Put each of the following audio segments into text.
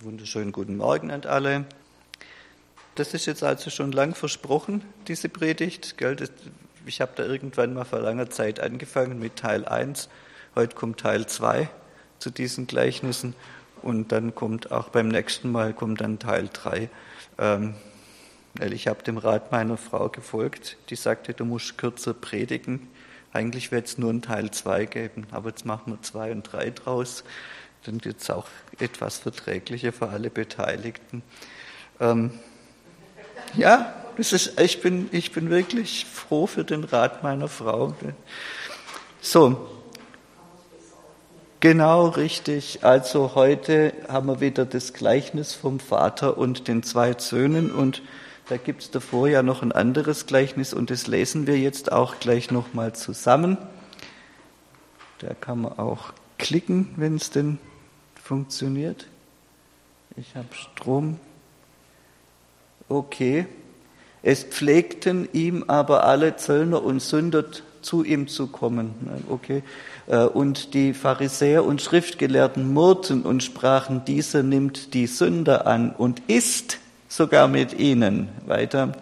Wunderschönen guten Morgen an alle. Das ist jetzt also schon lang versprochen, diese Predigt. Ich habe da irgendwann mal vor langer Zeit angefangen mit Teil 1. Heute kommt Teil 2 zu diesen Gleichnissen und dann kommt auch beim nächsten Mal kommt dann Teil 3. Ähm, ich habe dem Rat meiner Frau gefolgt, die sagte, du musst kürzer predigen. Eigentlich wird es nur ein Teil 2 geben, aber jetzt machen wir 2 und 3 draus dann wird es auch etwas verträglicher für alle Beteiligten. Ähm, ja, das ist, ich, bin, ich bin wirklich froh für den Rat meiner Frau. So, genau richtig. Also heute haben wir wieder das Gleichnis vom Vater und den zwei Söhnen und da gibt es davor ja noch ein anderes Gleichnis und das lesen wir jetzt auch gleich nochmal zusammen. Da kann man auch klicken, wenn es denn Funktioniert? Ich habe Strom. Okay. Es pflegten ihm aber alle Zöllner und Sünder zu ihm zu kommen. Okay. Äh, und die Pharisäer und Schriftgelehrten murrten und sprachen, dieser nimmt die Sünder an und isst sogar mit ihnen. Weiter.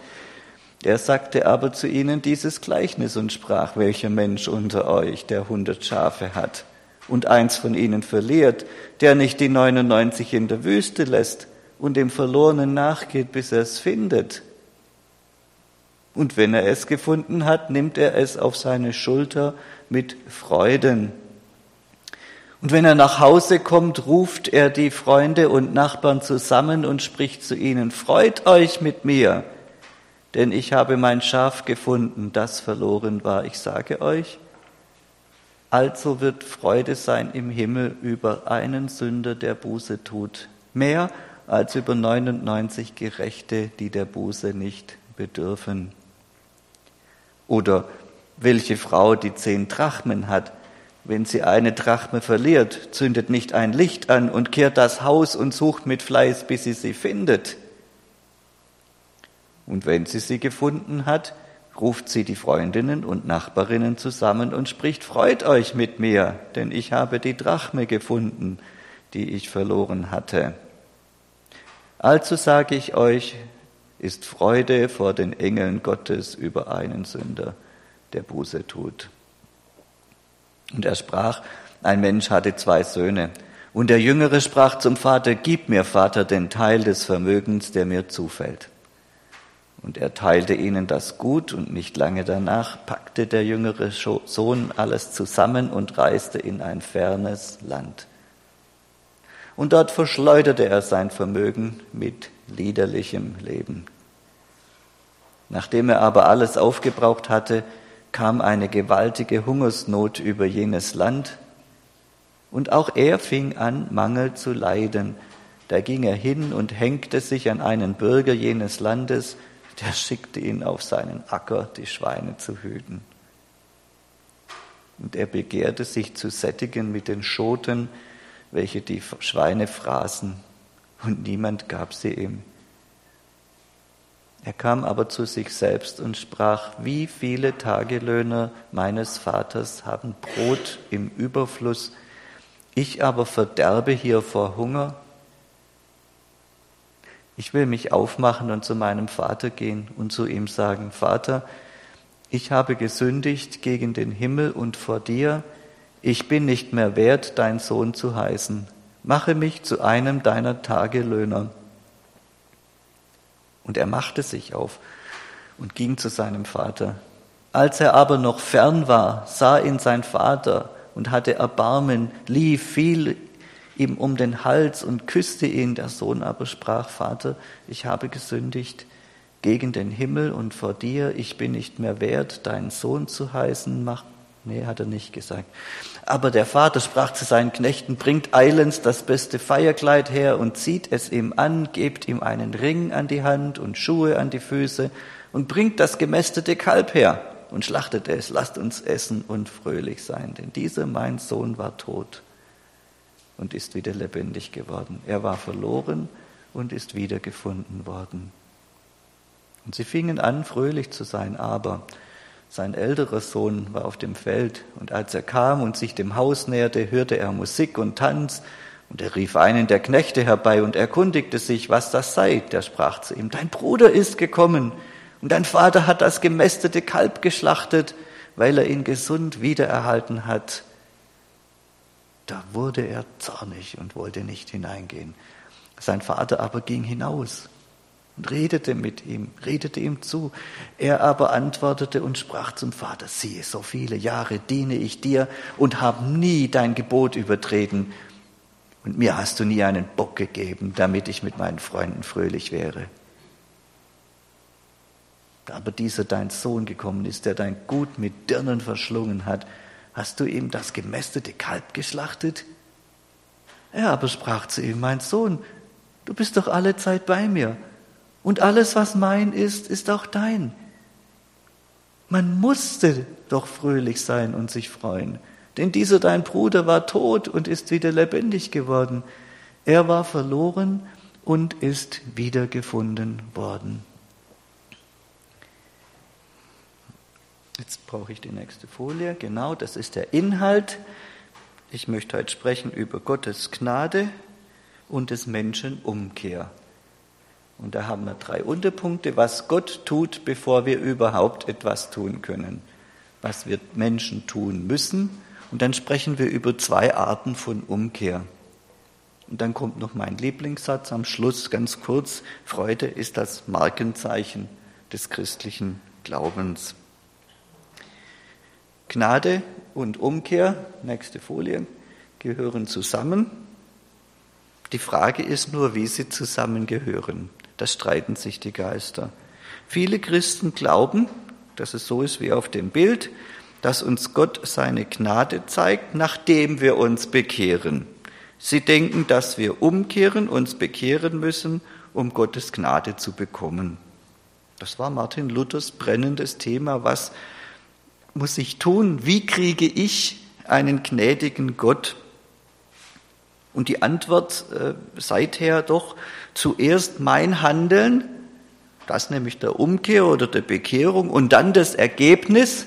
Er sagte aber zu ihnen dieses Gleichnis und sprach, welcher Mensch unter euch, der hundert Schafe hat und eins von ihnen verliert, der nicht die 99 in der Wüste lässt und dem Verlorenen nachgeht, bis er es findet. Und wenn er es gefunden hat, nimmt er es auf seine Schulter mit Freuden. Und wenn er nach Hause kommt, ruft er die Freunde und Nachbarn zusammen und spricht zu ihnen, Freut euch mit mir, denn ich habe mein Schaf gefunden, das verloren war. Ich sage euch, also wird Freude sein im Himmel über einen Sünder, der Buße tut, mehr als über 99 Gerechte, die der Buße nicht bedürfen. Oder welche Frau, die zehn Drachmen hat, wenn sie eine Drachme verliert, zündet nicht ein Licht an und kehrt das Haus und sucht mit Fleiß, bis sie sie findet. Und wenn sie sie gefunden hat, ruft sie die Freundinnen und Nachbarinnen zusammen und spricht, Freut euch mit mir, denn ich habe die Drachme gefunden, die ich verloren hatte. Also sage ich euch, ist Freude vor den Engeln Gottes über einen Sünder, der Buße tut. Und er sprach, ein Mensch hatte zwei Söhne. Und der Jüngere sprach zum Vater, Gib mir, Vater, den Teil des Vermögens, der mir zufällt. Und er teilte ihnen das Gut und nicht lange danach packte der jüngere Sohn alles zusammen und reiste in ein fernes Land. Und dort verschleuderte er sein Vermögen mit liederlichem Leben. Nachdem er aber alles aufgebraucht hatte, kam eine gewaltige Hungersnot über jenes Land, und auch er fing an, Mangel zu leiden. Da ging er hin und hängte sich an einen Bürger jenes Landes, der schickte ihn auf seinen Acker, die Schweine zu hüten. Und er begehrte sich zu sättigen mit den Schoten, welche die Schweine fraßen, und niemand gab sie ihm. Er kam aber zu sich selbst und sprach, wie viele Tagelöhner meines Vaters haben Brot im Überfluss, ich aber verderbe hier vor Hunger ich will mich aufmachen und zu meinem Vater gehen und zu ihm sagen, Vater, ich habe gesündigt gegen den Himmel und vor dir, ich bin nicht mehr wert, dein Sohn zu heißen. Mache mich zu einem deiner Tagelöhner. Und er machte sich auf und ging zu seinem Vater. Als er aber noch fern war, sah ihn sein Vater und hatte Erbarmen, lief, fiel ihm um den Hals und küsste ihn. Der Sohn aber sprach, Vater, ich habe gesündigt gegen den Himmel und vor dir, ich bin nicht mehr wert, deinen Sohn zu heißen. Mach, nee, hat er nicht gesagt. Aber der Vater sprach zu seinen Knechten, bringt eilends das beste Feierkleid her und zieht es ihm an, gebt ihm einen Ring an die Hand und Schuhe an die Füße und bringt das gemästete Kalb her und schlachtet es, lasst uns essen und fröhlich sein, denn dieser mein Sohn war tot und ist wieder lebendig geworden. Er war verloren und ist wiedergefunden worden. Und sie fingen an, fröhlich zu sein, aber sein älterer Sohn war auf dem Feld und als er kam und sich dem Haus näherte, hörte er Musik und Tanz Und er rief einen der Knechte herbei und erkundigte sich, was das sei. Der sprach zu ihm, dein Bruder ist gekommen und dein Vater hat das gemästete Kalb geschlachtet, weil er ihn gesund wiedererhalten hat. Da wurde er zornig und wollte nicht hineingehen. Sein Vater aber ging hinaus und redete mit ihm, redete ihm zu. Er aber antwortete und sprach zum Vater, siehe, so viele Jahre diene ich dir und habe nie dein Gebot übertreten. Und mir hast du nie einen Bock gegeben, damit ich mit meinen Freunden fröhlich wäre. Da aber dieser dein Sohn gekommen ist, der dein Gut mit Dirnen verschlungen hat, hast du ihm das gemästete Kalb geschlachtet? Er aber sprach zu ihm, mein Sohn, du bist doch alle Zeit bei mir und alles, was mein ist, ist auch dein. Man musste doch fröhlich sein und sich freuen, denn dieser dein Bruder war tot und ist wieder lebendig geworden. Er war verloren und ist wiedergefunden worden. Jetzt brauche ich die nächste Folie. Genau, das ist der Inhalt. Ich möchte heute sprechen über Gottes Gnade und des Menschen Umkehr. Und da haben wir drei Unterpunkte, was Gott tut, bevor wir überhaupt etwas tun können, was wir Menschen tun müssen. Und dann sprechen wir über zwei Arten von Umkehr. Und dann kommt noch mein Lieblingssatz am Schluss, ganz kurz. Freude ist das Markenzeichen des christlichen Glaubens. Gnade und Umkehr, nächste Folie, gehören zusammen. Die Frage ist nur, wie sie zusammengehören. Da streiten sich die Geister. Viele Christen glauben, dass es so ist wie auf dem Bild, dass uns Gott seine Gnade zeigt, nachdem wir uns bekehren. Sie denken, dass wir umkehren, uns bekehren müssen, um Gottes Gnade zu bekommen. Das war Martin Luthers brennendes Thema. Was muss ich tun? Wie kriege ich einen gnädigen Gott? Und die Antwort äh, seither doch zuerst mein Handeln, das nämlich der Umkehr oder der Bekehrung und dann das Ergebnis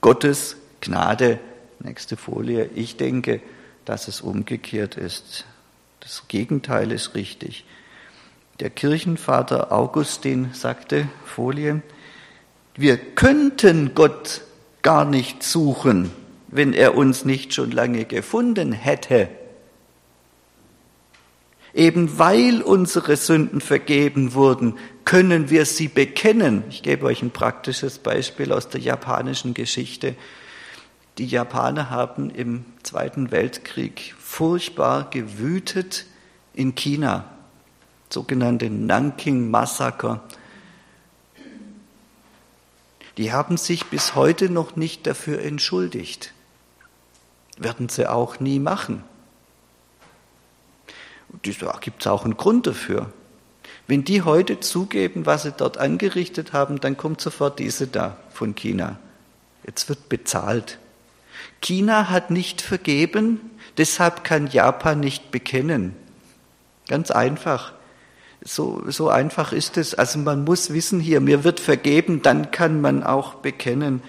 Gottes Gnade. Nächste Folie. Ich denke, dass es umgekehrt ist. Das Gegenteil ist richtig. Der Kirchenvater Augustin sagte, Folie, wir könnten Gott gar nicht suchen, wenn er uns nicht schon lange gefunden hätte. Eben weil unsere Sünden vergeben wurden, können wir sie bekennen. Ich gebe euch ein praktisches Beispiel aus der japanischen Geschichte. Die Japaner haben im Zweiten Weltkrieg furchtbar gewütet in China, sogenannte Nanking-Massaker. Die haben sich bis heute noch nicht dafür entschuldigt. Werden sie auch nie machen. Da gibt es auch einen Grund dafür. Wenn die heute zugeben, was sie dort angerichtet haben, dann kommt sofort diese da von China. Jetzt wird bezahlt. China hat nicht vergeben, deshalb kann Japan nicht bekennen. Ganz einfach. So, so einfach ist es. Also man muss wissen hier, mir wird vergeben, dann kann man auch bekennen.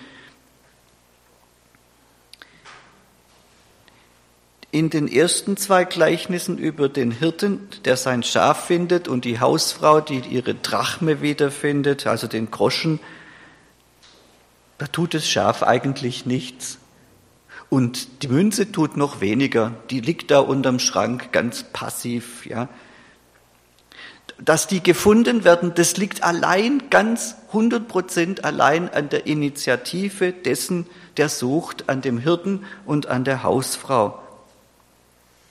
in den ersten zwei Gleichnissen über den Hirten, der sein Schaf findet, und die Hausfrau, die ihre Drachme wiederfindet, also den Groschen, da tut das Schaf eigentlich nichts. Und die Münze tut noch weniger. Die liegt da unterm Schrank ganz passiv, ja. Dass die gefunden werden, das liegt allein, ganz 100 Prozent allein an der Initiative dessen, der sucht, an dem Hirten und an der Hausfrau.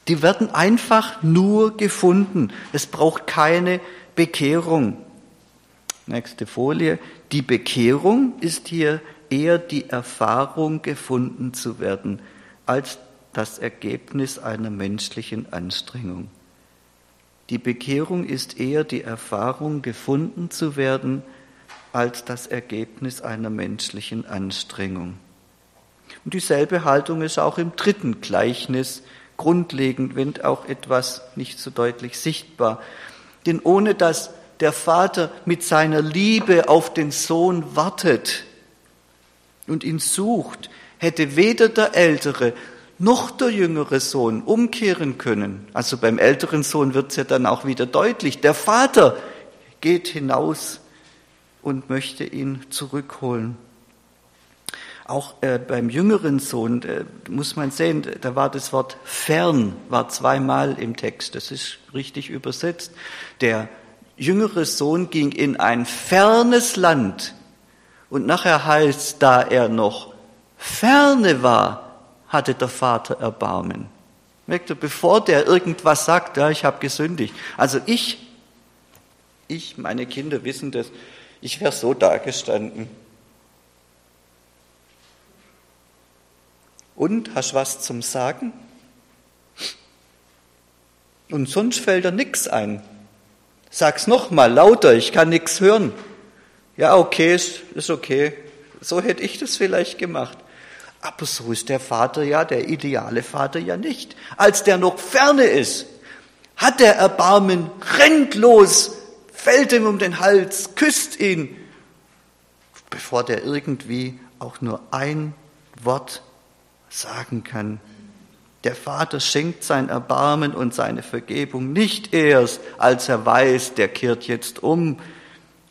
Die werden einfach nur gefunden. Es braucht keine Bekehrung. Nächste Folie. Die Bekehrung ist hier eher die Erfahrung, gefunden zu werden, als das Ergebnis einer menschlichen Anstrengung. Die Bekehrung ist eher die Erfahrung, gefunden zu werden, als das Ergebnis einer menschlichen Anstrengung. Und dieselbe Haltung ist auch im dritten Gleichnis grundlegend, wenn auch etwas nicht so deutlich sichtbar. Denn ohne dass der Vater mit seiner Liebe auf den Sohn wartet und ihn sucht, hätte weder der Ältere noch der jüngere Sohn umkehren können. Also beim älteren Sohn wird es ja dann auch wieder deutlich. Der Vater geht hinaus und möchte ihn zurückholen. Auch äh, beim jüngeren Sohn äh, muss man sehen, da war das Wort fern, war zweimal im Text. Das ist richtig übersetzt. Der jüngere Sohn ging in ein fernes Land und nachher heißt, da er noch ferne war, hatte der Vater Erbarmen. Merkt ihr, bevor der irgendwas sagt, ja, ich habe gesündigt. Also ich, ich, meine Kinder wissen das, ich wäre so dagestanden. Und, hast was zum Sagen? Und sonst fällt dir nichts ein. Sag's nochmal lauter, ich kann nichts hören. Ja, okay, ist, ist okay. So hätte ich das vielleicht gemacht. Aber so ist der Vater ja, der ideale Vater ja nicht. Als der noch ferne ist, hat er Erbarmen, rennt los, fällt ihm um den Hals, küsst ihn, bevor der irgendwie auch nur ein Wort sagen kann. Der Vater schenkt sein Erbarmen und seine Vergebung nicht erst, als er weiß, der kehrt jetzt um,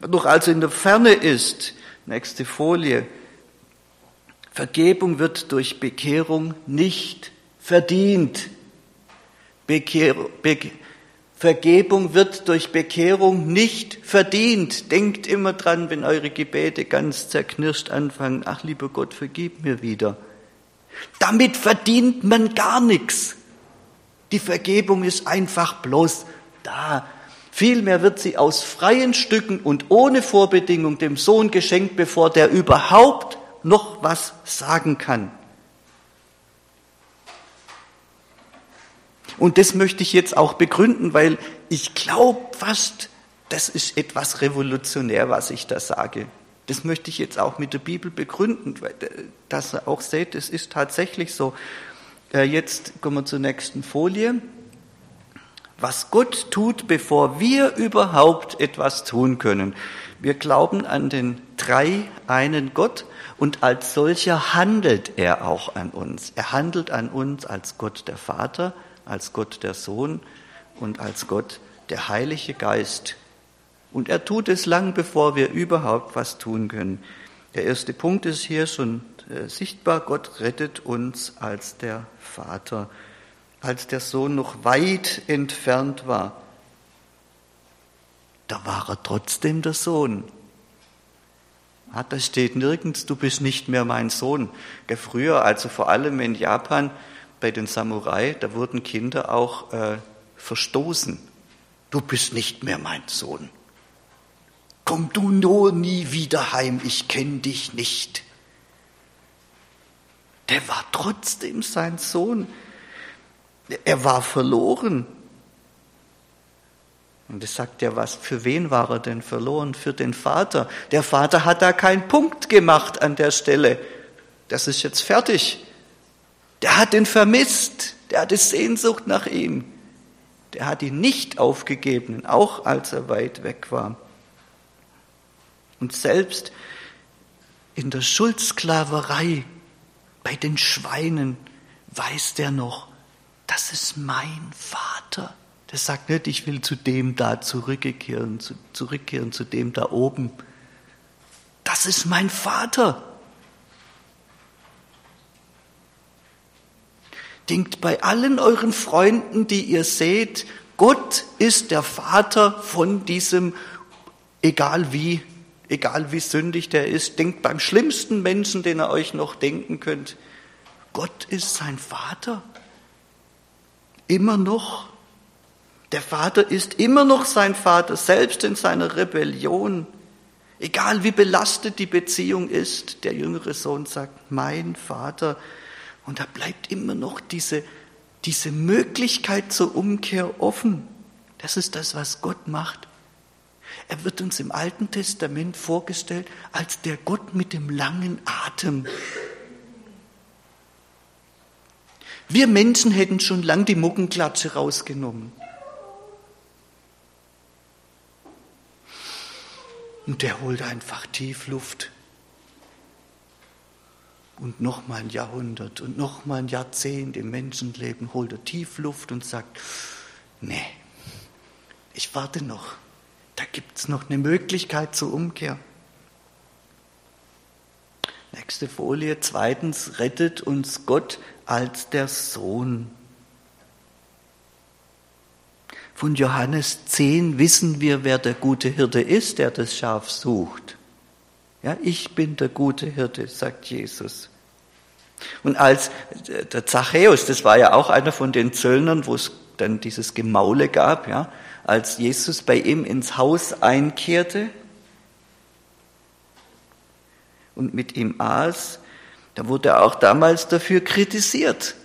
doch als er in der Ferne ist. Nächste Folie. Vergebung wird durch Bekehrung nicht verdient. Bekehr, Be Vergebung wird durch Bekehrung nicht verdient. Denkt immer dran, wenn eure Gebete ganz zerknirscht anfangen, ach lieber Gott, vergib mir wieder. Damit verdient man gar nichts. Die Vergebung ist einfach bloß da. Vielmehr wird sie aus freien Stücken und ohne Vorbedingung dem Sohn geschenkt, bevor der überhaupt noch was sagen kann. Und das möchte ich jetzt auch begründen, weil ich glaube fast, das ist etwas revolutionär, was ich da sage. Das möchte ich jetzt auch mit der Bibel begründen, dass ihr auch seht, es ist tatsächlich so. Äh, jetzt kommen wir zur nächsten Folie. Was Gott tut, bevor wir überhaupt etwas tun können. Wir glauben an den drei einen Gott und als solcher handelt er auch an uns. Er handelt an uns als Gott der Vater, als Gott der Sohn und als Gott der Heilige Geist. Und er tut es lang, bevor wir überhaupt was tun können. Der erste Punkt ist hier schon äh, sichtbar. Gott rettet uns als der Vater, als der Sohn noch weit entfernt war. Da war er trotzdem der Sohn. Ah, da steht nirgends, du bist nicht mehr mein Sohn. Früher, also vor allem in Japan, bei den Samurai, da wurden Kinder auch äh, verstoßen. Du bist nicht mehr mein Sohn. Komm du nur nie wieder heim, ich kenn dich nicht. Der war trotzdem sein Sohn. Er war verloren. Und es sagt ja was, für wen war er denn verloren? Für den Vater. Der Vater hat da keinen Punkt gemacht an der Stelle. Das ist jetzt fertig. Der hat ihn vermisst. Der hatte Sehnsucht nach ihm. Der hat ihn nicht aufgegeben, auch als er weit weg war. Und selbst in der Schuldsklaverei bei den Schweinen weiß der noch, das ist mein Vater. Der sagt nicht, ich will zu dem da zurückkehren, zu, zurückkehren, zu dem da oben. Das ist mein Vater. Denkt bei allen euren Freunden, die ihr seht, Gott ist der Vater von diesem, egal wie, egal wie sündig der ist. Denkt beim schlimmsten Menschen, den ihr euch noch denken könnt. Gott ist sein Vater. Immer noch. Der Vater ist immer noch sein Vater, selbst in seiner Rebellion. Egal wie belastet die Beziehung ist, der jüngere Sohn sagt, mein Vater. Und da bleibt immer noch diese, diese Möglichkeit zur Umkehr offen. Das ist das, was Gott macht. Er wird uns im Alten Testament vorgestellt als der Gott mit dem langen Atem. Wir Menschen hätten schon lang die Muckenklatsche rausgenommen. Und der holt einfach tief Luft. Und noch mal ein Jahrhundert und noch mal ein Jahrzehnt im Menschenleben holt er tief Luft und sagt, nee, ich warte noch. Da gibt es noch eine Möglichkeit zur Umkehr. Nächste Folie. Zweitens rettet uns Gott als der Sohn. Von Johannes 10 wissen wir, wer der gute Hirte ist, der das Schaf sucht. Ja, ich bin der gute Hirte, sagt Jesus. Und als der Zachäus, das war ja auch einer von den Zöllnern, wo es dann dieses Gemaule gab, ja, als Jesus bei ihm ins Haus einkehrte und mit ihm aß, da wurde er auch damals dafür kritisiert.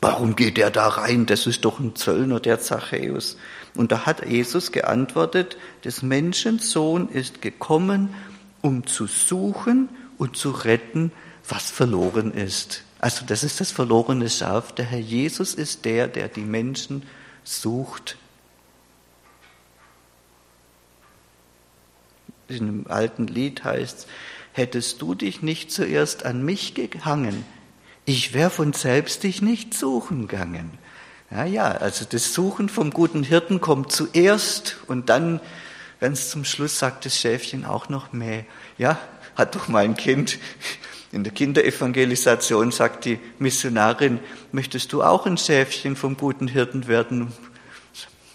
Warum geht er da rein? Das ist doch ein Zöllner, der Zachäus. Und da hat Jesus geantwortet, des Menschensohn ist gekommen, um zu suchen und zu retten, was verloren ist. Also das ist das verlorene Schaf. Der Herr Jesus ist der, der die Menschen sucht. In einem alten Lied heißt es, hättest du dich nicht zuerst an mich gehangen, ich wäre von selbst dich nicht suchen gegangen. Ja, ja, also das Suchen vom guten Hirten kommt zuerst und dann, ganz zum Schluss, sagt das Schäfchen auch noch mehr. Ja, hat doch mein Kind in der Kinderevangelisation sagt die Missionarin, möchtest du auch ein Schäfchen vom guten Hirten werden?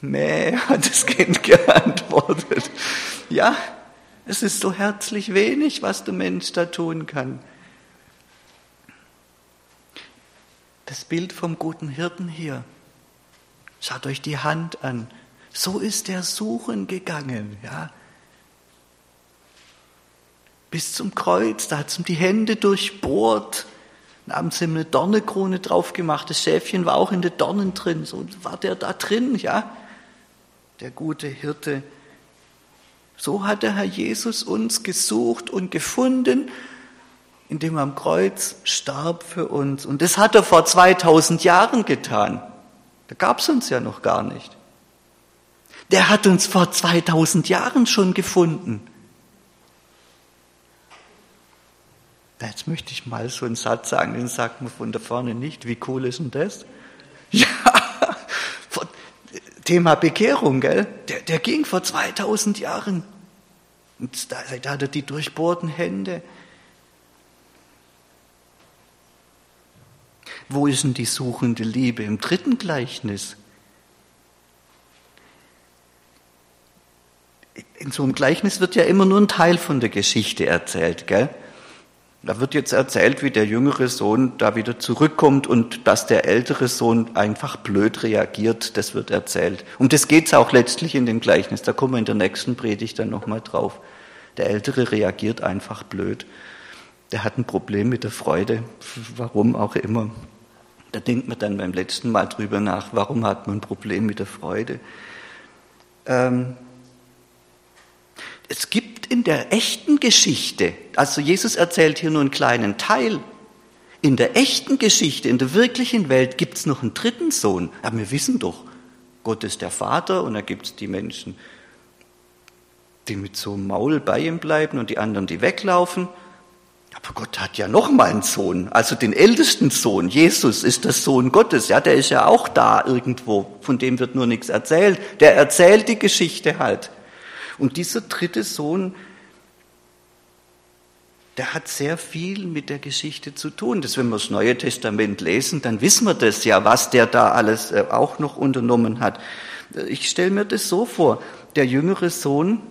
Mäh, hat das Kind geantwortet. Ja, es ist so herzlich wenig, was der Mensch da tun kann. Das Bild vom guten Hirten hier. Schaut euch die Hand an. So ist er suchen gegangen, ja bis zum Kreuz, da hat es ihm die Hände durchbohrt. Dann haben sie ihm eine Dornenkrone drauf gemacht. Das Schäfchen war auch in den Dornen drin. So war der da drin, ja. Der gute Hirte. So hat der Herr Jesus uns gesucht und gefunden, indem er am Kreuz starb für uns. Und das hat er vor 2000 Jahren getan. Da gab es uns ja noch gar nicht. Der hat uns vor 2000 Jahren schon gefunden. Jetzt möchte ich mal so einen Satz sagen, den sagt man von da vorne nicht. Wie cool ist denn das? Ja, Thema Bekehrung, gell? Der, der ging vor 2000 Jahren. Und da, da hat er die durchbohrten Hände. Wo ist denn die suchende Liebe? Im dritten Gleichnis. In so einem Gleichnis wird ja immer nur ein Teil von der Geschichte erzählt, gell? Da wird jetzt erzählt, wie der jüngere Sohn da wieder zurückkommt und dass der ältere Sohn einfach blöd reagiert, das wird erzählt. Und das geht's auch letztlich in dem Gleichnis, da kommen wir in der nächsten Predigt dann nochmal drauf. Der Ältere reagiert einfach blöd. Der hat ein Problem mit der Freude, warum auch immer. Da denkt man dann beim letzten Mal drüber nach, warum hat man ein Problem mit der Freude. Ähm, es gibt in der echten Geschichte, also Jesus erzählt hier nur einen kleinen Teil, in der echten Geschichte, in der wirklichen Welt gibt es noch einen dritten Sohn. Aber wir wissen doch, Gott ist der Vater und da gibt es die Menschen, die mit so einem Maul bei ihm bleiben und die anderen, die weglaufen. Aber Gott hat ja noch mal einen Sohn, also den ältesten Sohn. Jesus ist der Sohn Gottes, ja, der ist ja auch da irgendwo, von dem wird nur nichts erzählt. Der erzählt die Geschichte halt. Und dieser dritte Sohn, der hat sehr viel mit der Geschichte zu tun. Das, wenn wir das Neue Testament lesen, dann wissen wir das ja, was der da alles äh, auch noch unternommen hat. Ich stelle mir das so vor, der jüngere Sohn,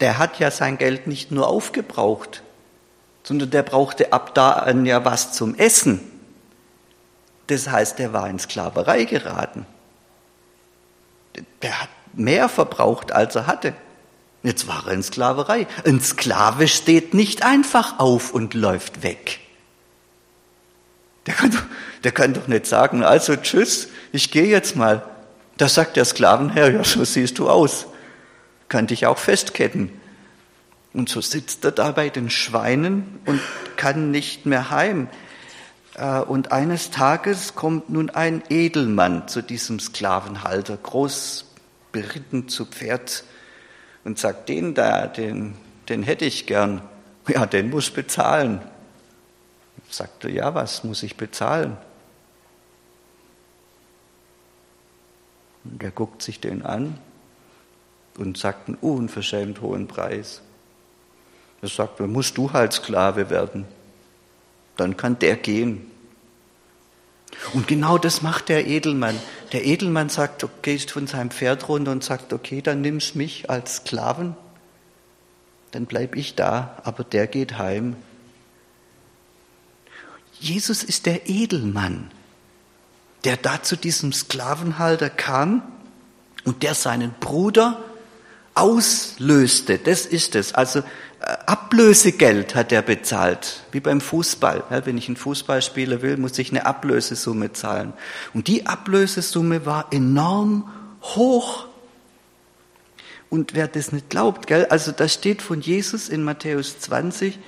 der hat ja sein Geld nicht nur aufgebraucht, sondern der brauchte ab da an ja was zum Essen. Das heißt, der war in Sklaverei geraten. Der hat mehr verbraucht, als er hatte. Jetzt war er in Sklaverei. Ein Sklave steht nicht einfach auf und läuft weg. Der kann doch, der kann doch nicht sagen, also tschüss, ich gehe jetzt mal. Da sagt der Sklavenherr, ja, so siehst du aus. Kann dich auch festketten. Und so sitzt er da bei den Schweinen und kann nicht mehr heim. Äh, und eines Tages kommt nun ein Edelmann zu diesem Sklavenhalter, groß beritten zu Pferd und sagt, den da, den, den hätte ich gern. Ja, den muss bezahlen. Sagte, ja, was muss ich bezahlen? Und er guckt sich den an und sagt einen unverschämt hohen Preis. Er sagt, musst du halt Sklave werden. Dann kann der gehen. Und genau das macht der Edelmann. Der Edelmann sagt, okay, geht von seinem Pferd runter und sagt, okay, dann nimmst mich als Sklaven, dann bleib ich da, aber der geht heim. Jesus ist der Edelmann, der da zu diesem Sklavenhalter kam und der seinen Bruder auslöste. Das ist es. Also Ablösegeld hat er bezahlt, wie beim Fußball. wenn ich einen Fußballspieler will, muss ich eine Ablösesumme zahlen. Und die Ablösesumme war enorm hoch. Und wer das nicht glaubt, gell, also da steht von Jesus in Matthäus 20,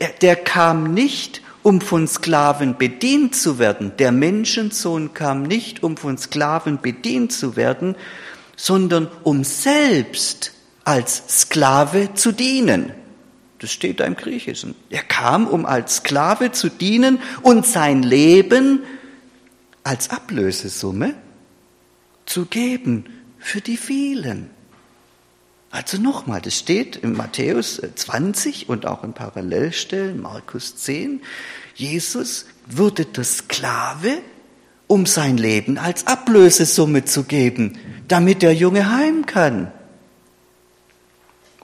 der, der kam nicht, um von Sklaven bedient zu werden. Der Menschensohn kam nicht, um von Sklaven bedient zu werden, sondern um selbst als Sklave zu dienen. Das steht da im Griechischen. Er kam, um als Sklave zu dienen und sein Leben als Ablösesumme zu geben für die vielen. Also nochmal, das steht in Matthäus 20 und auch in Parallelstellen, Markus 10. Jesus wurde der Sklave, um sein Leben als Ablösesumme zu geben, damit der Junge heim kann.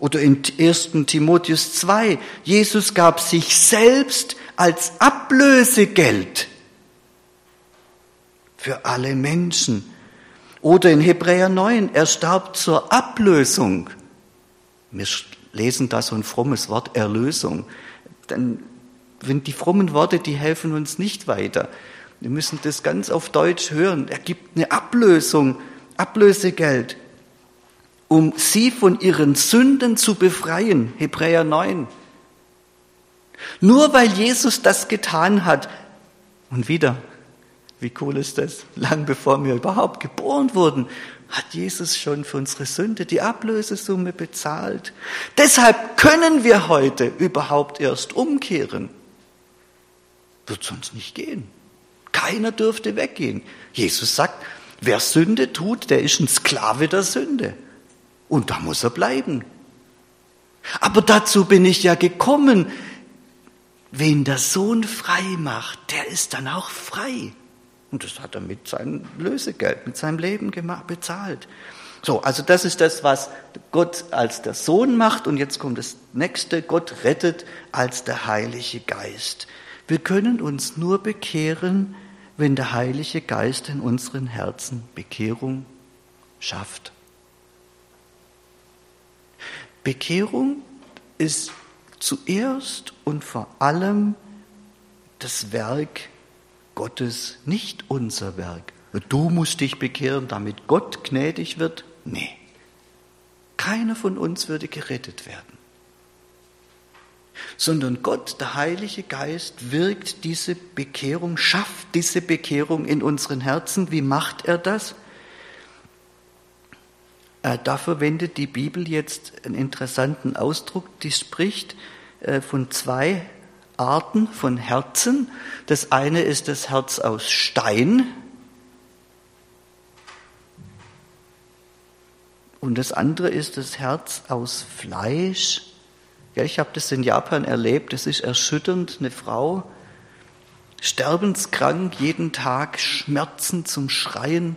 Oder in 1. Timotheus 2, Jesus gab sich selbst als Ablösegeld für alle Menschen. Oder in Hebräer 9, er starb zur Ablösung. Wir lesen da so ein frommes Wort, Erlösung. Dann, wenn die frommen Worte, die helfen uns nicht weiter. Wir müssen das ganz auf Deutsch hören. Er gibt eine Ablösung, Ablösegeld um sie von ihren Sünden zu befreien. Hebräer 9. Nur weil Jesus das getan hat, und wieder, wie cool ist das? Lang bevor wir überhaupt geboren wurden, hat Jesus schon für unsere Sünde die Ablösesumme bezahlt. Deshalb können wir heute überhaupt erst umkehren. Wird sonst nicht gehen. Keiner dürfte weggehen. Jesus sagt, wer Sünde tut, der ist ein Sklave der Sünde. Und da muss er bleiben. Aber dazu bin ich ja gekommen. Wen der Sohn frei macht, der ist dann auch frei. Und das hat er mit seinem Lösegeld, mit seinem Leben gemacht, bezahlt. So, also das ist das, was Gott als der Sohn macht. Und jetzt kommt das nächste. Gott rettet als der Heilige Geist. Wir können uns nur bekehren, wenn der Heilige Geist in unseren Herzen Bekehrung schafft. Bekehrung ist zuerst und vor allem das Werk Gottes, nicht unser Werk. Du musst dich bekehren, damit Gott gnädig wird. Nee. Keiner von uns würde gerettet werden. Sondern Gott, der Heilige Geist, wirkt diese Bekehrung, schafft diese Bekehrung in unseren Herzen. Wie macht er das? Äh, da verwendet die Bibel jetzt einen interessanten Ausdruck, die spricht äh, von zwei Arten von Herzen. Das eine ist das Herz aus Stein und das andere ist das Herz aus Fleisch. Ja, ich habe das in Japan erlebt, das ist erschütternd. Eine Frau, sterbenskrank, jeden Tag Schmerzen zum Schreien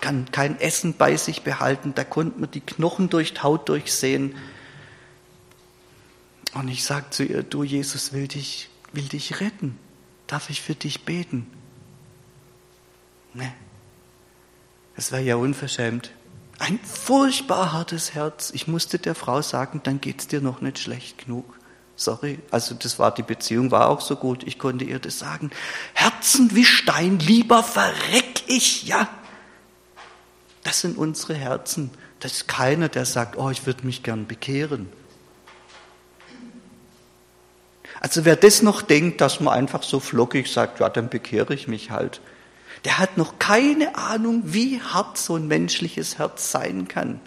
kann kein Essen bei sich behalten, da konnte man die Knochen durch die Haut durchsehen. Und ich sage zu ihr, du Jesus will dich, will dich retten. Darf ich für dich beten? Ne, das wäre ja unverschämt. Ein furchtbar hartes Herz. Ich musste der Frau sagen, dann geht's dir noch nicht schlecht genug. Sorry, also das war die Beziehung war auch so gut. Ich konnte ihr das sagen. Herzen wie Stein, lieber verreck ich, ja. Das sind unsere Herzen. Das ist keiner, der sagt, oh, ich würde mich gern bekehren. Also wer das noch denkt, dass man einfach so flockig sagt, ja, dann bekehre ich mich halt, der hat noch keine Ahnung, wie hart so ein menschliches Herz sein kann.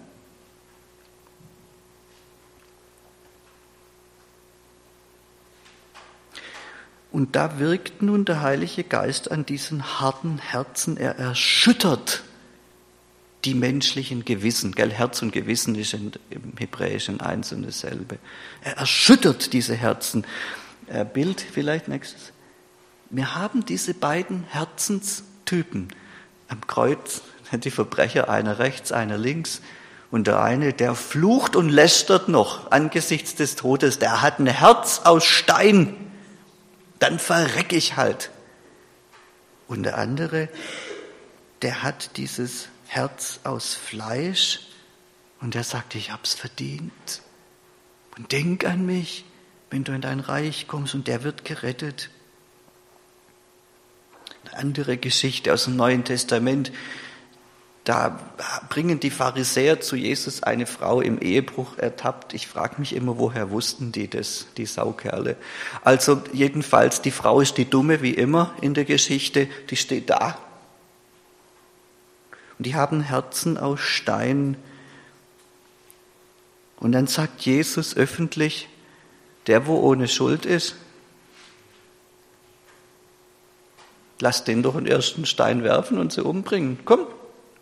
Und da wirkt nun der Heilige Geist an diesen harten Herzen. Er erschüttert die menschlichen Gewissen. Gell, Herz und Gewissen ist im Hebräischen eins und dasselbe. Er erschüttert diese Herzen. Äh, Bild vielleicht nächstes. Wir haben diese beiden Herzenstypen. Am Kreuz die Verbrecher, einer rechts, einer links. Und der eine, der flucht und lästert noch angesichts des Todes, der hat ein Herz aus Stein. Dann verreck ich halt. Und der andere, der hat dieses Herz aus Fleisch und der sagt, ich hab's verdient. Und denk an mich, wenn du in dein Reich kommst und der wird gerettet. Eine andere Geschichte aus dem Neuen Testament. Da bringen die Pharisäer zu Jesus eine Frau im Ehebruch ertappt. Ich frage mich immer, woher wussten die das, die Saukerle? Also jedenfalls, die Frau ist die Dumme wie immer in der Geschichte. Die steht da und die haben Herzen aus Stein. Und dann sagt Jesus öffentlich, der, wo ohne Schuld ist, lass den doch den ersten Stein werfen und sie umbringen. Komm,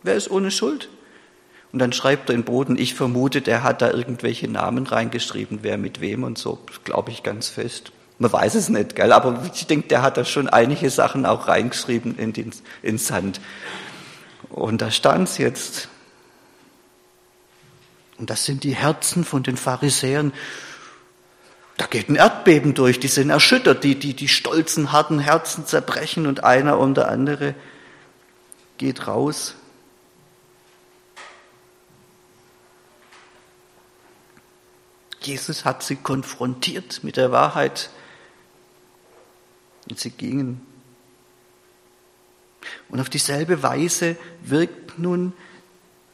wer ist ohne Schuld? Und dann schreibt er in Boden, ich vermute, der hat da irgendwelche Namen reingeschrieben, wer mit wem und so, glaube ich ganz fest. Man weiß es nicht, gell? aber ich denke, der hat da schon einige Sachen auch reingeschrieben in den, ins Sand. Und da stand es jetzt. Und das sind die Herzen von den Pharisäern. Da geht ein Erdbeben durch, die sind erschüttert, die, die, die stolzen, harten Herzen zerbrechen und einer und der andere geht raus. Jesus hat sie konfrontiert mit der Wahrheit und sie gingen und auf dieselbe Weise wirkt nun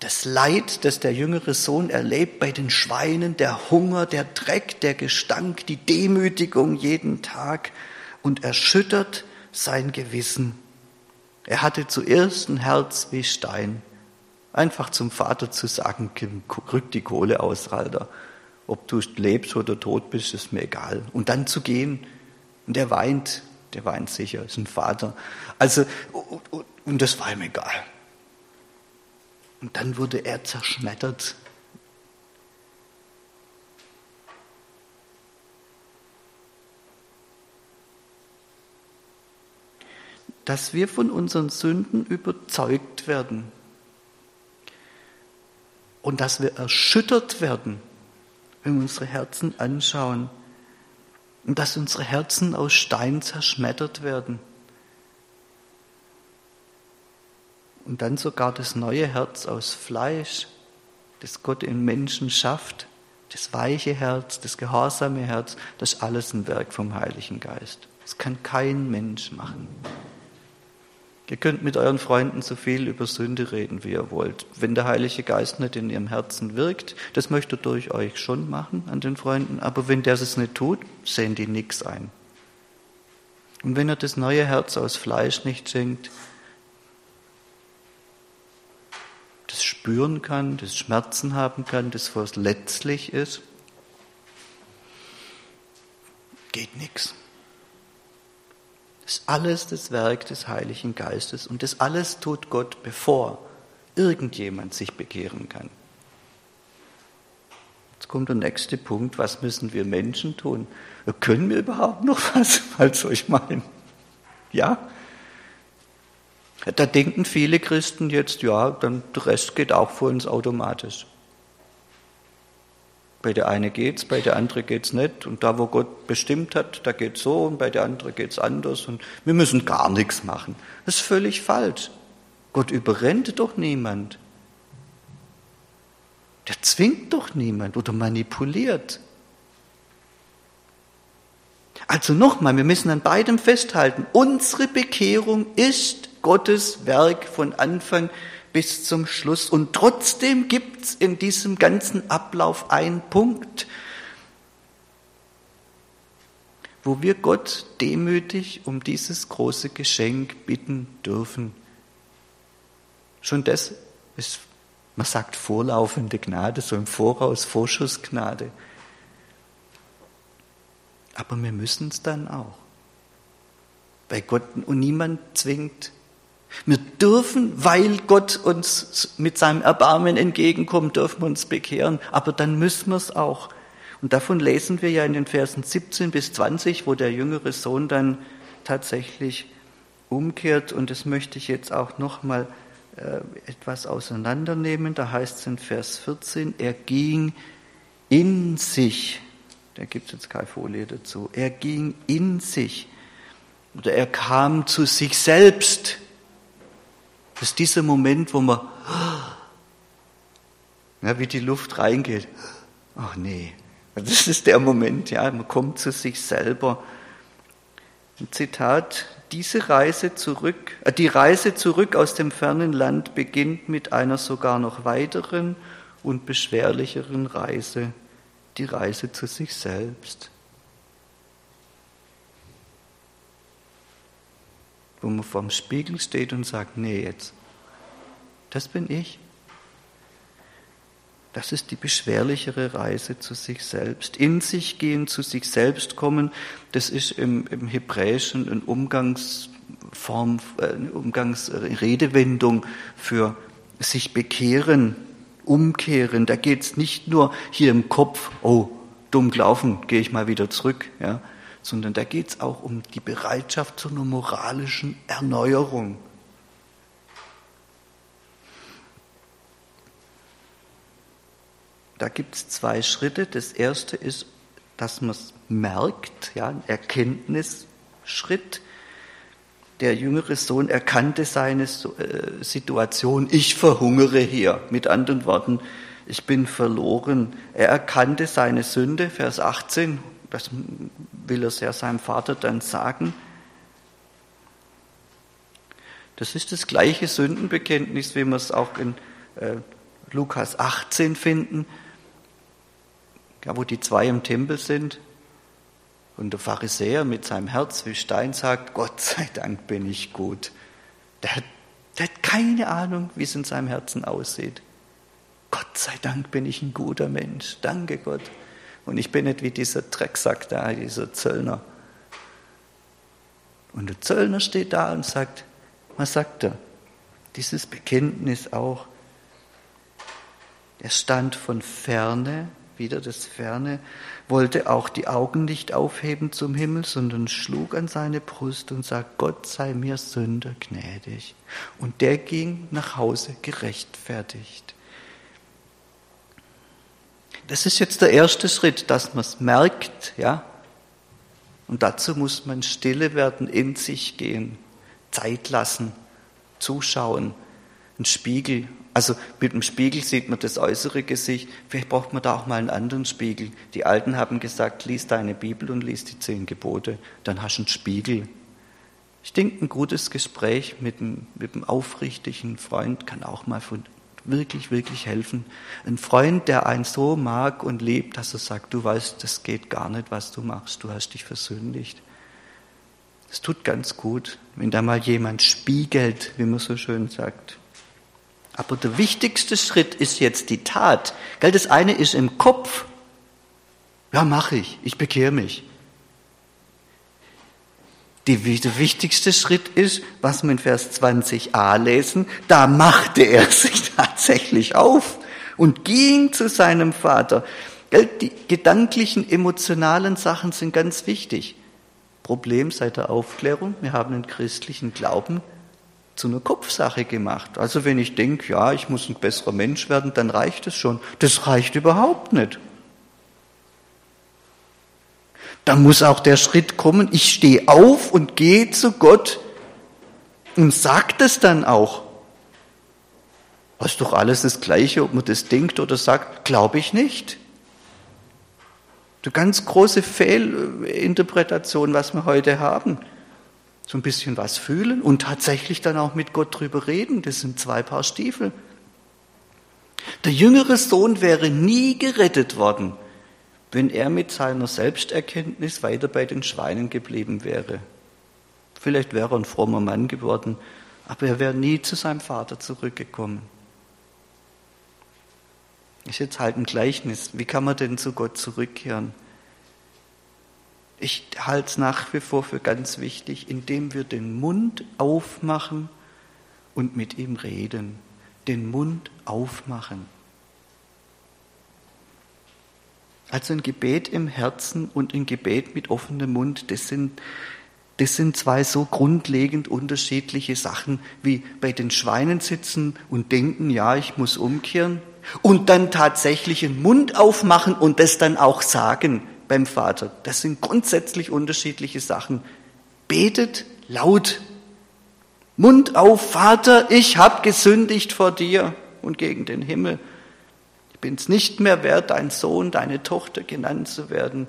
das Leid, das der jüngere Sohn erlebt bei den Schweinen, der Hunger, der Dreck, der Gestank, die Demütigung jeden Tag und erschüttert sein Gewissen. Er hatte zuerst ein Herz wie Stein. Einfach zum Vater zu sagen, rück die Kohle aus, Alter. Ob du lebst oder tot bist, ist mir egal. Und dann zu gehen. Und er weint der weint sicher, ist ein Vater. Also, und das war ihm egal. Und dann wurde er zerschmettert. Dass wir von unseren Sünden überzeugt werden und dass wir erschüttert werden, wenn wir unsere Herzen anschauen und dass unsere Herzen aus Stein zerschmettert werden. Und dann sogar das neue Herz aus Fleisch, das Gott in Menschen schafft, das weiche Herz, das gehorsame Herz, das ist alles ein Werk vom Heiligen Geist. Das kann kein Mensch machen. Ihr könnt mit euren Freunden so viel über Sünde reden, wie ihr wollt. Wenn der Heilige Geist nicht in ihrem Herzen wirkt, das möchte er durch euch schon machen an den Freunden, aber wenn der es nicht tut, sehen die nichts ein. Und wenn er das neue Herz aus Fleisch nicht schenkt, das spüren kann, das Schmerzen haben kann, das was letztlich ist, geht nichts. Ist alles das Werk des Heiligen Geistes und das alles tut Gott, bevor irgendjemand sich bekehren kann. Jetzt kommt der nächste Punkt, was müssen wir Menschen tun? Können wir überhaupt noch was, falls euch meinen? Ja? Da denken viele Christen jetzt, ja, dann der Rest geht auch vor uns automatisch. Bei der eine geht's, bei der andere geht's nicht. Und da, wo Gott bestimmt hat, da geht's so und bei der andere geht's anders. Und wir müssen gar nichts machen. Das ist völlig falsch. Gott überrennt doch niemand. Der zwingt doch niemand oder manipuliert. Also nochmal, wir müssen an beidem festhalten. Unsere Bekehrung ist Gottes Werk von Anfang bis zum Schluss. Und trotzdem gibt es in diesem ganzen Ablauf einen Punkt, wo wir Gott demütig um dieses große Geschenk bitten dürfen. Schon das ist, man sagt, vorlaufende Gnade, so im Voraus Vorschussgnade. Aber wir müssen es dann auch. bei Gott und niemand zwingt. Wir dürfen, weil Gott uns mit seinem Erbarmen entgegenkommt, dürfen wir uns bekehren, aber dann müssen wir es auch. Und davon lesen wir ja in den Versen 17 bis 20, wo der jüngere Sohn dann tatsächlich umkehrt. Und das möchte ich jetzt auch nochmal äh, etwas auseinandernehmen. Da heißt es in Vers 14, er ging in sich. Da gibt es jetzt keine Folie dazu. Er ging in sich. Oder er kam zu sich selbst. Das ist dieser Moment, wo man, ja, wie die Luft reingeht. Ach nee, das ist der Moment, ja, man kommt zu sich selber. Ein Zitat, diese Reise zurück, äh, die Reise zurück aus dem fernen Land beginnt mit einer sogar noch weiteren und beschwerlicheren Reise, die Reise zu sich selbst. Wo man vorm Spiegel steht und sagt, nee, jetzt, das bin ich. Das ist die beschwerlichere Reise zu sich selbst. In sich gehen, zu sich selbst kommen, das ist im, im Hebräischen eine Umgangsform, eine Umgangsredewendung für sich bekehren, umkehren. Da geht es nicht nur hier im Kopf, oh, dumm gelaufen, gehe ich mal wieder zurück, ja, sondern da geht es auch um die Bereitschaft zu einer moralischen Erneuerung. Da gibt es zwei Schritte. Das erste ist, dass man es merkt, ja, ein Erkenntnisschritt. Der jüngere Sohn erkannte seine äh, Situation, ich verhungere hier. Mit anderen Worten, ich bin verloren. Er erkannte seine Sünde, Vers 18, das will er ja seinem Vater dann sagen. Das ist das gleiche Sündenbekenntnis, wie wir es auch in äh, Lukas 18 finden ja, wo die zwei im Tempel sind und der Pharisäer mit seinem Herz wie Stein sagt, Gott sei Dank bin ich gut. Der der hat keine Ahnung, wie es in seinem Herzen aussieht. Gott sei Dank bin ich ein guter Mensch. Danke Gott. Und ich bin nicht wie dieser Drecksack da, dieser Zöllner. Und der Zöllner steht da und sagt, was sagt er? Dieses Bekenntnis auch. Er stand von ferne wieder das Ferne, wollte auch die Augen nicht aufheben zum Himmel, sondern schlug an seine Brust und sagte, Gott sei mir Sünder gnädig. Und der ging nach Hause gerechtfertigt. Das ist jetzt der erste Schritt, dass man es merkt, ja. Und dazu muss man stille werden, in sich gehen, Zeit lassen, zuschauen, einen Spiegel also mit dem Spiegel sieht man das äußere Gesicht. Vielleicht braucht man da auch mal einen anderen Spiegel. Die Alten haben gesagt, lies deine Bibel und lies die zehn Gebote. Dann hast du einen Spiegel. Ich denke, ein gutes Gespräch mit einem, mit einem aufrichtigen Freund kann auch mal von, wirklich, wirklich helfen. Ein Freund, der einen so mag und liebt, dass er sagt, du weißt, das geht gar nicht, was du machst. Du hast dich versündigt. Es tut ganz gut, wenn da mal jemand spiegelt, wie man so schön sagt. Aber der wichtigste Schritt ist jetzt die Tat. Das eine ist im Kopf. Ja, mache ich. Ich bekehre mich. Die, der wichtigste Schritt ist, was wir in Vers 20a lesen, da machte er sich tatsächlich auf und ging zu seinem Vater. Die gedanklichen, emotionalen Sachen sind ganz wichtig. Problem seit der Aufklärung, wir haben einen christlichen Glauben, zu einer Kopfsache gemacht. Also wenn ich denke, ja, ich muss ein besserer Mensch werden, dann reicht es schon. Das reicht überhaupt nicht. Da muss auch der Schritt kommen, ich stehe auf und gehe zu Gott und sage das dann auch. Ist doch alles das Gleiche, ob man das denkt oder sagt, glaube ich nicht. Eine ganz große Fehlinterpretation, was wir heute haben so ein bisschen was fühlen und tatsächlich dann auch mit Gott drüber reden. Das sind zwei Paar Stiefel. Der jüngere Sohn wäre nie gerettet worden, wenn er mit seiner Selbsterkenntnis weiter bei den Schweinen geblieben wäre. Vielleicht wäre er ein frommer Mann geworden, aber er wäre nie zu seinem Vater zurückgekommen. Ist jetzt halt ein Gleichnis. Wie kann man denn zu Gott zurückkehren? Ich halte es nach wie vor für ganz wichtig, indem wir den Mund aufmachen und mit ihm reden. Den Mund aufmachen. Also ein Gebet im Herzen und ein Gebet mit offenem Mund, das sind, das sind zwei so grundlegend unterschiedliche Sachen, wie bei den Schweinen sitzen und denken, ja, ich muss umkehren, und dann tatsächlich den Mund aufmachen und das dann auch sagen beim Vater. Das sind grundsätzlich unterschiedliche Sachen. Betet laut. Mund auf, Vater, ich habe gesündigt vor dir und gegen den Himmel. Ich bin es nicht mehr wert, dein Sohn, deine Tochter genannt zu werden.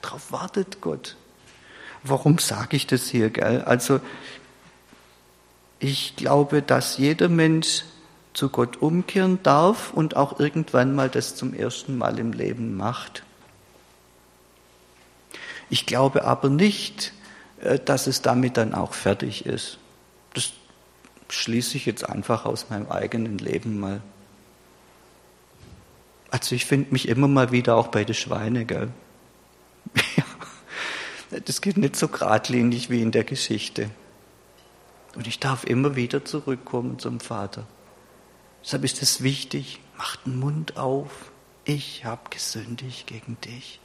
Darauf wartet Gott. Warum sage ich das hier? Gell? Also ich glaube, dass jeder Mensch zu Gott umkehren darf und auch irgendwann mal das zum ersten Mal im Leben macht. Ich glaube aber nicht, äh, dass es damit dann auch fertig ist. Das schließe ich jetzt einfach aus meinem eigenen Leben mal. Also ich finde mich immer mal wieder auch bei den Schweinen, gell? das geht nicht so geradlinig wie in der Geschichte. Und ich darf immer wieder zurückkommen zum Vater. Deshalb ist es wichtig, mach den Mund auf. Ich habe gesündigt gegen dich.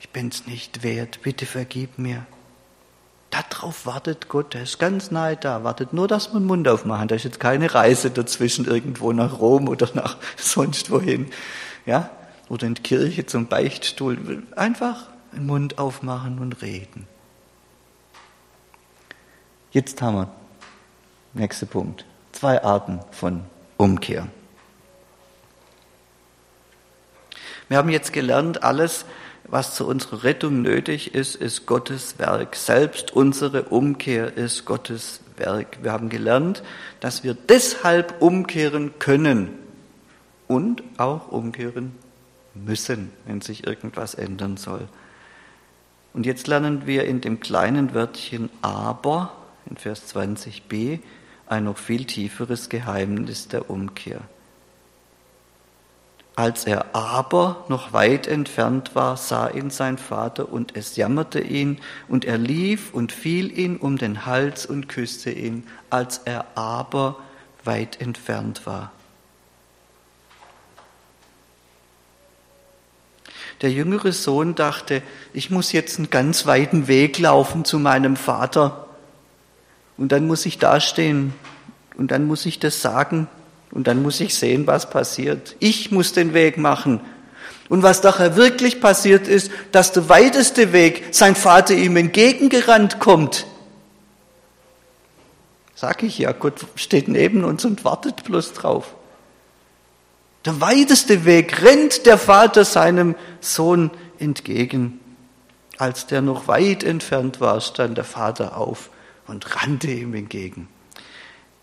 Ich bin's nicht wert, bitte vergib mir. Darauf wartet Gott, er ist ganz nahe da, wartet nur, dass wir den Mund aufmachen. Da ist jetzt keine Reise dazwischen irgendwo nach Rom oder nach sonst wohin. Ja? Oder in die Kirche zum Beichtstuhl. Einfach den Mund aufmachen und reden. Jetzt haben wir. Nächster Punkt. Zwei Arten von Umkehr. Wir haben jetzt gelernt, alles, was zu unserer Rettung nötig ist, ist Gottes Werk. Selbst unsere Umkehr ist Gottes Werk. Wir haben gelernt, dass wir deshalb umkehren können und auch umkehren müssen, wenn sich irgendwas ändern soll. Und jetzt lernen wir in dem kleinen Wörtchen aber in Vers 20b ein noch viel tieferes Geheimnis der Umkehr. Als er aber noch weit entfernt war, sah ihn sein Vater und es jammerte ihn und er lief und fiel ihn um den Hals und küsste ihn, als er aber weit entfernt war. Der jüngere Sohn dachte, ich muss jetzt einen ganz weiten Weg laufen zu meinem Vater. Und dann muss ich dastehen und dann muss ich das sagen und dann muss ich sehen, was passiert. Ich muss den Weg machen. Und was nachher wirklich passiert ist, dass der weiteste Weg sein Vater ihm entgegengerannt kommt. Sag ich ja, Gott steht neben uns und wartet bloß drauf. Der weiteste Weg rennt der Vater seinem Sohn entgegen. Als der noch weit entfernt war, stand der Vater auf und rannte ihm entgegen.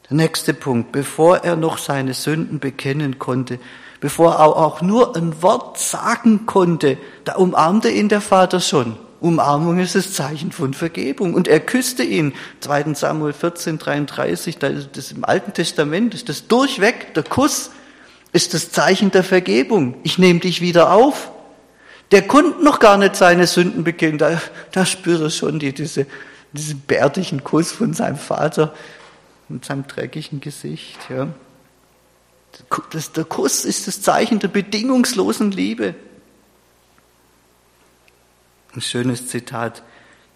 Der nächste Punkt, bevor er noch seine Sünden bekennen konnte, bevor er auch nur ein Wort sagen konnte, da umarmte ihn der Vater schon. Umarmung ist das Zeichen von Vergebung. Und er küsste ihn. 2. Samuel 14, 33, das ist im Alten Testament, ist das durchweg, der Kuss ist das Zeichen der Vergebung. Ich nehme dich wieder auf. Der konnte noch gar nicht seine Sünden bekennen. Da, da spürt er schon die, diese, diesen bärtigen Kuss von seinem Vater mit seinem dreckigen Gesicht. Ja. Das, der Kuss ist das Zeichen der bedingungslosen Liebe. Ein schönes Zitat.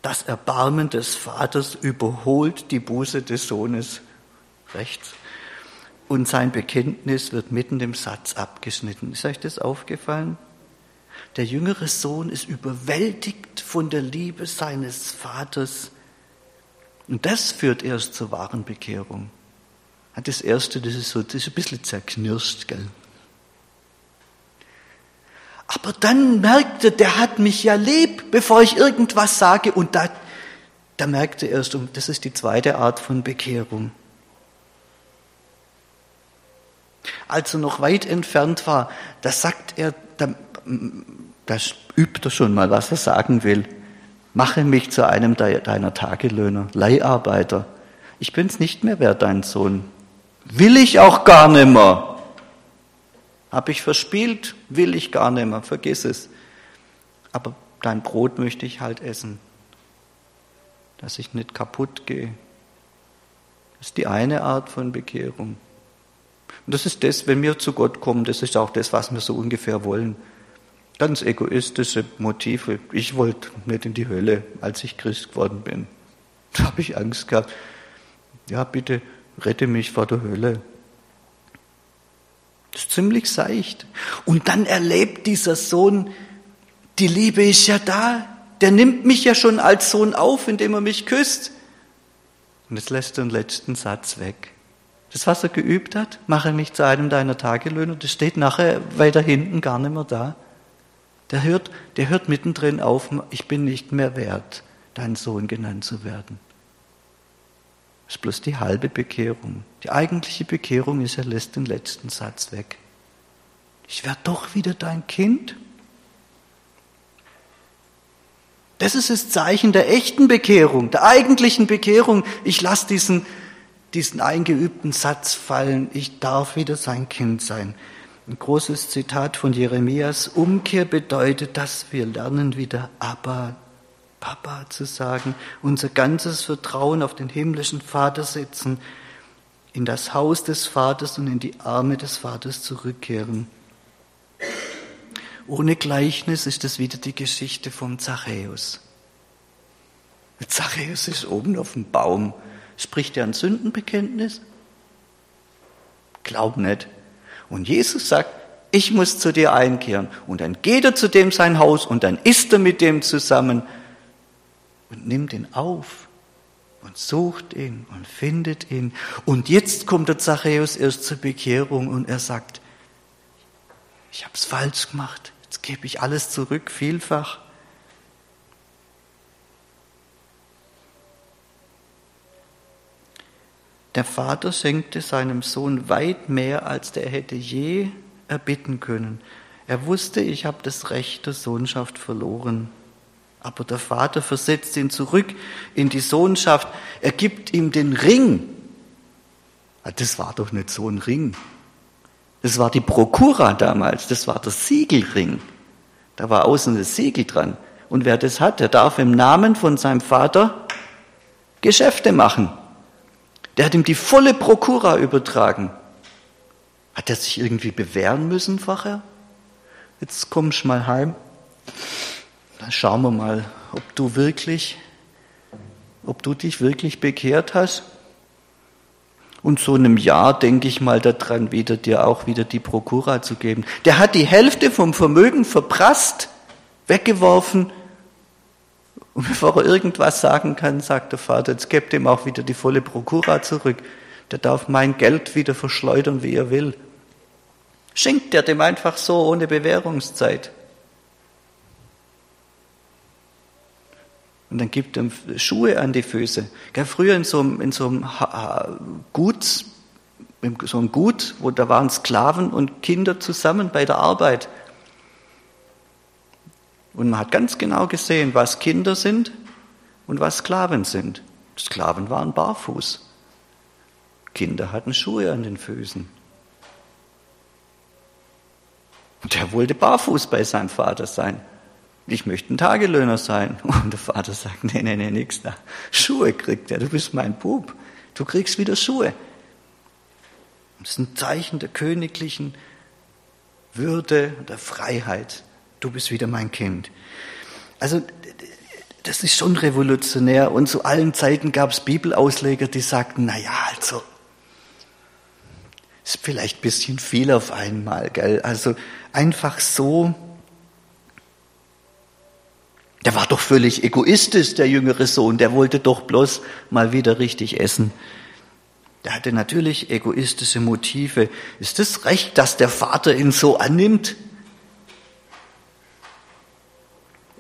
Das Erbarmen des Vaters überholt die Buße des Sohnes. Rechts. Und sein Bekenntnis wird mitten im Satz abgeschnitten. Ist euch das aufgefallen? Der jüngere Sohn ist überwältigt von der Liebe seines Vaters und das führt erst zur wahren Bekehrung. Das erste, das ist so, das ist ein bisschen zerknirscht, gell? Aber dann merkte, der hat mich ja lieb, bevor ich irgendwas sage. Und da, da merkte er erst, das ist die zweite Art von Bekehrung. Als er noch weit entfernt war, da sagt er, da, da übt er schon mal, was er sagen will. Mache mich zu einem deiner Tagelöhner, Leiharbeiter. Ich bin's nicht mehr wert, dein Sohn. Will ich auch gar nimmer. Hab ich verspielt, will ich gar nimmer, vergiss es. aber dein Brot möchte ich halt essen, dass ich nicht kaputt gehe. Das ist die eine Art von Bekehrung. Und das ist das, wenn wir zu Gott kommen, das ist auch das, was wir so ungefähr wollen. Ganz egoistische Motive. Ich wollte nicht in die Hölle, als ich Christ geworden bin. Da habe ich Angst gehabt. Ja, bitte rette mich vor der Hölle. Das ist ziemlich seicht. Und dann erlebt dieser Sohn, die Liebe ist ja da. Der nimmt mich ja schon als Sohn auf, indem er mich küsst. Und jetzt lässt er den letzten Satz weg. Das, was er geübt hat, mache mich zu einem deiner Tagelöhner, das steht nachher weiter hinten gar nicht mehr da. Der hört, der hört mittendrin auf, ich bin nicht mehr wert, dein Sohn genannt zu werden. Das ist bloß die halbe Bekehrung. Die eigentliche Bekehrung ist, er lässt den letzten Satz weg. Ich werde doch wieder dein Kind. Das ist das Zeichen der echten Bekehrung, der eigentlichen Bekehrung. Ich lasse diesen, diesen eingeübten Satz fallen. Ich darf wieder sein Kind sein. Ein großes Zitat von Jeremias. Umkehr bedeutet, dass wir lernen, wieder Abba, Papa zu sagen, unser ganzes Vertrauen auf den himmlischen Vater setzen, in das Haus des Vaters und in die Arme des Vaters zurückkehren. Ohne Gleichnis ist es wieder die Geschichte vom Zachäus. Zachäus ist oben auf dem Baum. Spricht er ein Sündenbekenntnis? Glaub nicht. Und Jesus sagt, ich muss zu dir einkehren. Und dann geht er zu dem sein Haus und dann isst er mit dem zusammen und nimmt ihn auf und sucht ihn und findet ihn. Und jetzt kommt der Zachäus erst zur Bekehrung und er sagt, ich habe es falsch gemacht, jetzt gebe ich alles zurück, vielfach. Der Vater schenkte seinem Sohn weit mehr, als der hätte je erbitten können. Er wusste, ich habe das Recht der Sohnschaft verloren. Aber der Vater versetzt ihn zurück in die Sohnschaft. Er gibt ihm den Ring. Ah, das war doch nicht so ein Ring. Das war die Prokura damals. Das war der Siegelring. Da war außen das Siegel dran. Und wer das hat, der darf im Namen von seinem Vater Geschäfte machen. Der hat ihm die volle Prokura übertragen. Hat er sich irgendwie bewähren müssen vorher? Jetzt kommst du mal heim. Dann schauen wir mal, ob du wirklich, ob du dich wirklich bekehrt hast. Und so einem Jahr denke ich mal daran, wieder dir auch wieder die Prokura zu geben. Der hat die Hälfte vom Vermögen verprasst, weggeworfen. Und bevor er irgendwas sagen kann, sagt der Vater, jetzt gebt ihm auch wieder die volle Prokura zurück. Der darf mein Geld wieder verschleudern, wie er will. Schenkt er dem einfach so ohne Bewährungszeit. Und dann gibt er Schuhe an die Füße. früher in so einem, in so einem Gut, in so einem Gut, wo da waren Sklaven und Kinder zusammen bei der Arbeit. Und man hat ganz genau gesehen, was Kinder sind und was Sklaven sind. Sklaven waren barfuß. Kinder hatten Schuhe an den Füßen. Und der wollte barfuß bei seinem Vater sein ich möchte ein Tagelöhner sein. Und der Vater sagt, nee, nee, nee, nix da. Schuhe kriegt er, du bist mein Bub. Du kriegst wieder Schuhe. Das ist ein Zeichen der königlichen Würde, der Freiheit. Du bist wieder mein Kind. Also, das ist schon revolutionär. Und zu allen Zeiten gab es Bibelausleger, die sagten, na ja, also, ist vielleicht ein bisschen viel auf einmal, gell? Also, einfach so, der war doch völlig egoistisch, der jüngere Sohn, der wollte doch bloß mal wieder richtig essen. Der hatte natürlich egoistische Motive. Ist es recht, dass der Vater ihn so annimmt?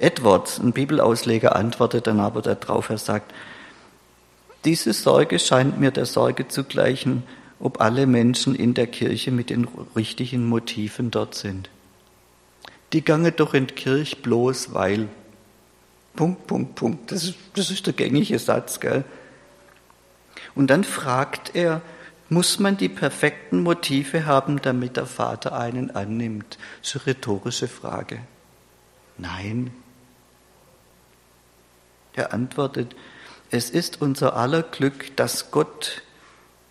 Edward, ein Bibelausleger, antwortet dann aber darauf, er sagt, diese Sorge scheint mir der Sorge zu gleichen, ob alle Menschen in der Kirche mit den richtigen Motiven dort sind. Die gange doch in die Kirche bloß weil. Punkt, Punkt, Punkt. Das ist, das ist der gängige Satz, gell? Und dann fragt er, muss man die perfekten Motive haben, damit der Vater einen annimmt? Das ist eine rhetorische Frage. Nein, Er antwortet, es ist unser aller Glück, dass Gott,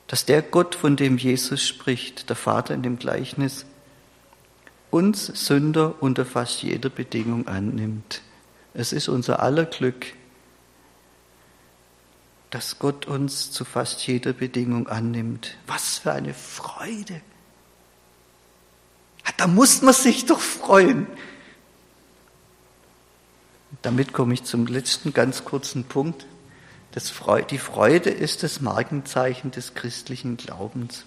dass der Gott, von dem Jesus spricht, der Vater in dem Gleichnis, uns Sünder unter fast jeder Bedingung annimmt. Es ist unser aller Glück, dass Gott uns zu fast jeder Bedingung annimmt. Was für eine Freude! Da muss man sich doch freuen. Damit komme ich zum letzten ganz kurzen Punkt. Freude, die Freude ist das Markenzeichen des christlichen Glaubens.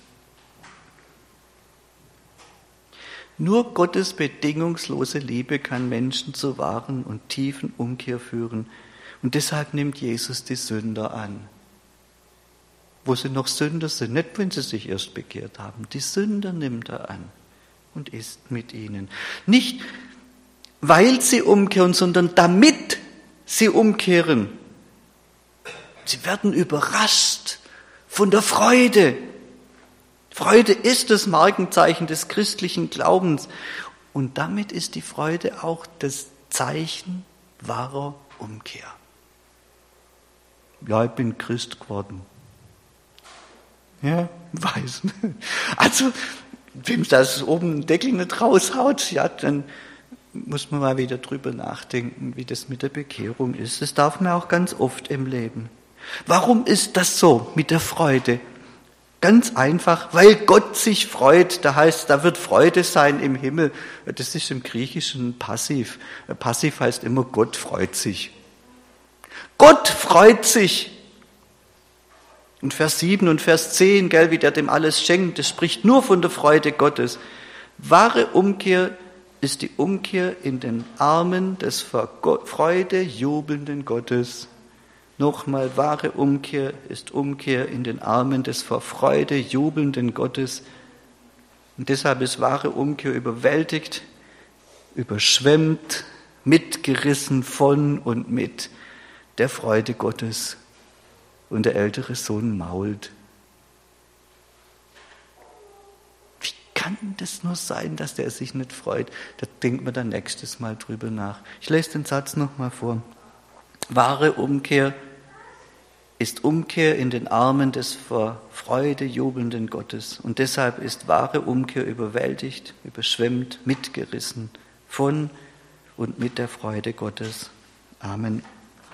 Nur Gottes bedingungslose Liebe kann Menschen zur wahren und tiefen Umkehr führen. Und deshalb nimmt Jesus die Sünder an. Wo sie noch Sünder sind, nicht wenn sie sich erst bekehrt haben. Die Sünder nimmt er an und ist mit ihnen. Nicht, weil sie umkehren, sondern damit sie umkehren. Sie werden überrascht von der Freude, Freude ist das Markenzeichen des christlichen Glaubens. Und damit ist die Freude auch das Zeichen wahrer Umkehr. Ja, ich bin Christ geworden. Ja, weiß. Also, wem das oben den Deckel nicht raushaut, ja, dann muss man mal wieder drüber nachdenken, wie das mit der Bekehrung ist. Das darf man auch ganz oft im Leben. Warum ist das so mit der Freude? Ganz einfach, weil Gott sich freut. Da heißt, da wird Freude sein im Himmel. Das ist im Griechischen passiv. Passiv heißt immer, Gott freut sich. Gott freut sich. Und Vers 7 und Vers 10, gell, wie der dem alles schenkt, das spricht nur von der Freude Gottes. Wahre Umkehr ist die Umkehr in den Armen des vor Freude jubelnden Gottes. Nochmal, wahre Umkehr ist Umkehr in den Armen des vor Freude jubelnden Gottes. Und deshalb ist wahre Umkehr überwältigt, überschwemmt, mitgerissen von und mit der Freude Gottes. Und der ältere Sohn mault. Wie kann das nur sein, dass der sich nicht freut? Da denkt man dann nächstes Mal drüber nach. Ich lese den Satz nochmal vor. Wahre Umkehr ist Umkehr in den Armen des vor Freude jubelnden Gottes. Und deshalb ist wahre Umkehr überwältigt, überschwemmt, mitgerissen von und mit der Freude Gottes. Amen.